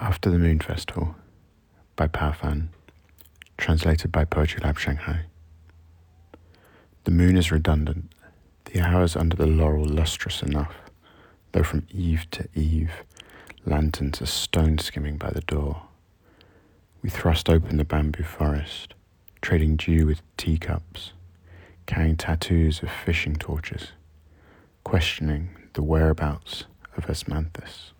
After the Moon Festival by Fan, translated by Poetry Lab Shanghai. The moon is redundant, the hours under the laurel lustrous enough, though from eave to eave, lanterns are stone skimming by the door. We thrust open the bamboo forest, trading dew with teacups, carrying tattoos of fishing torches, questioning the whereabouts of Osmanthus.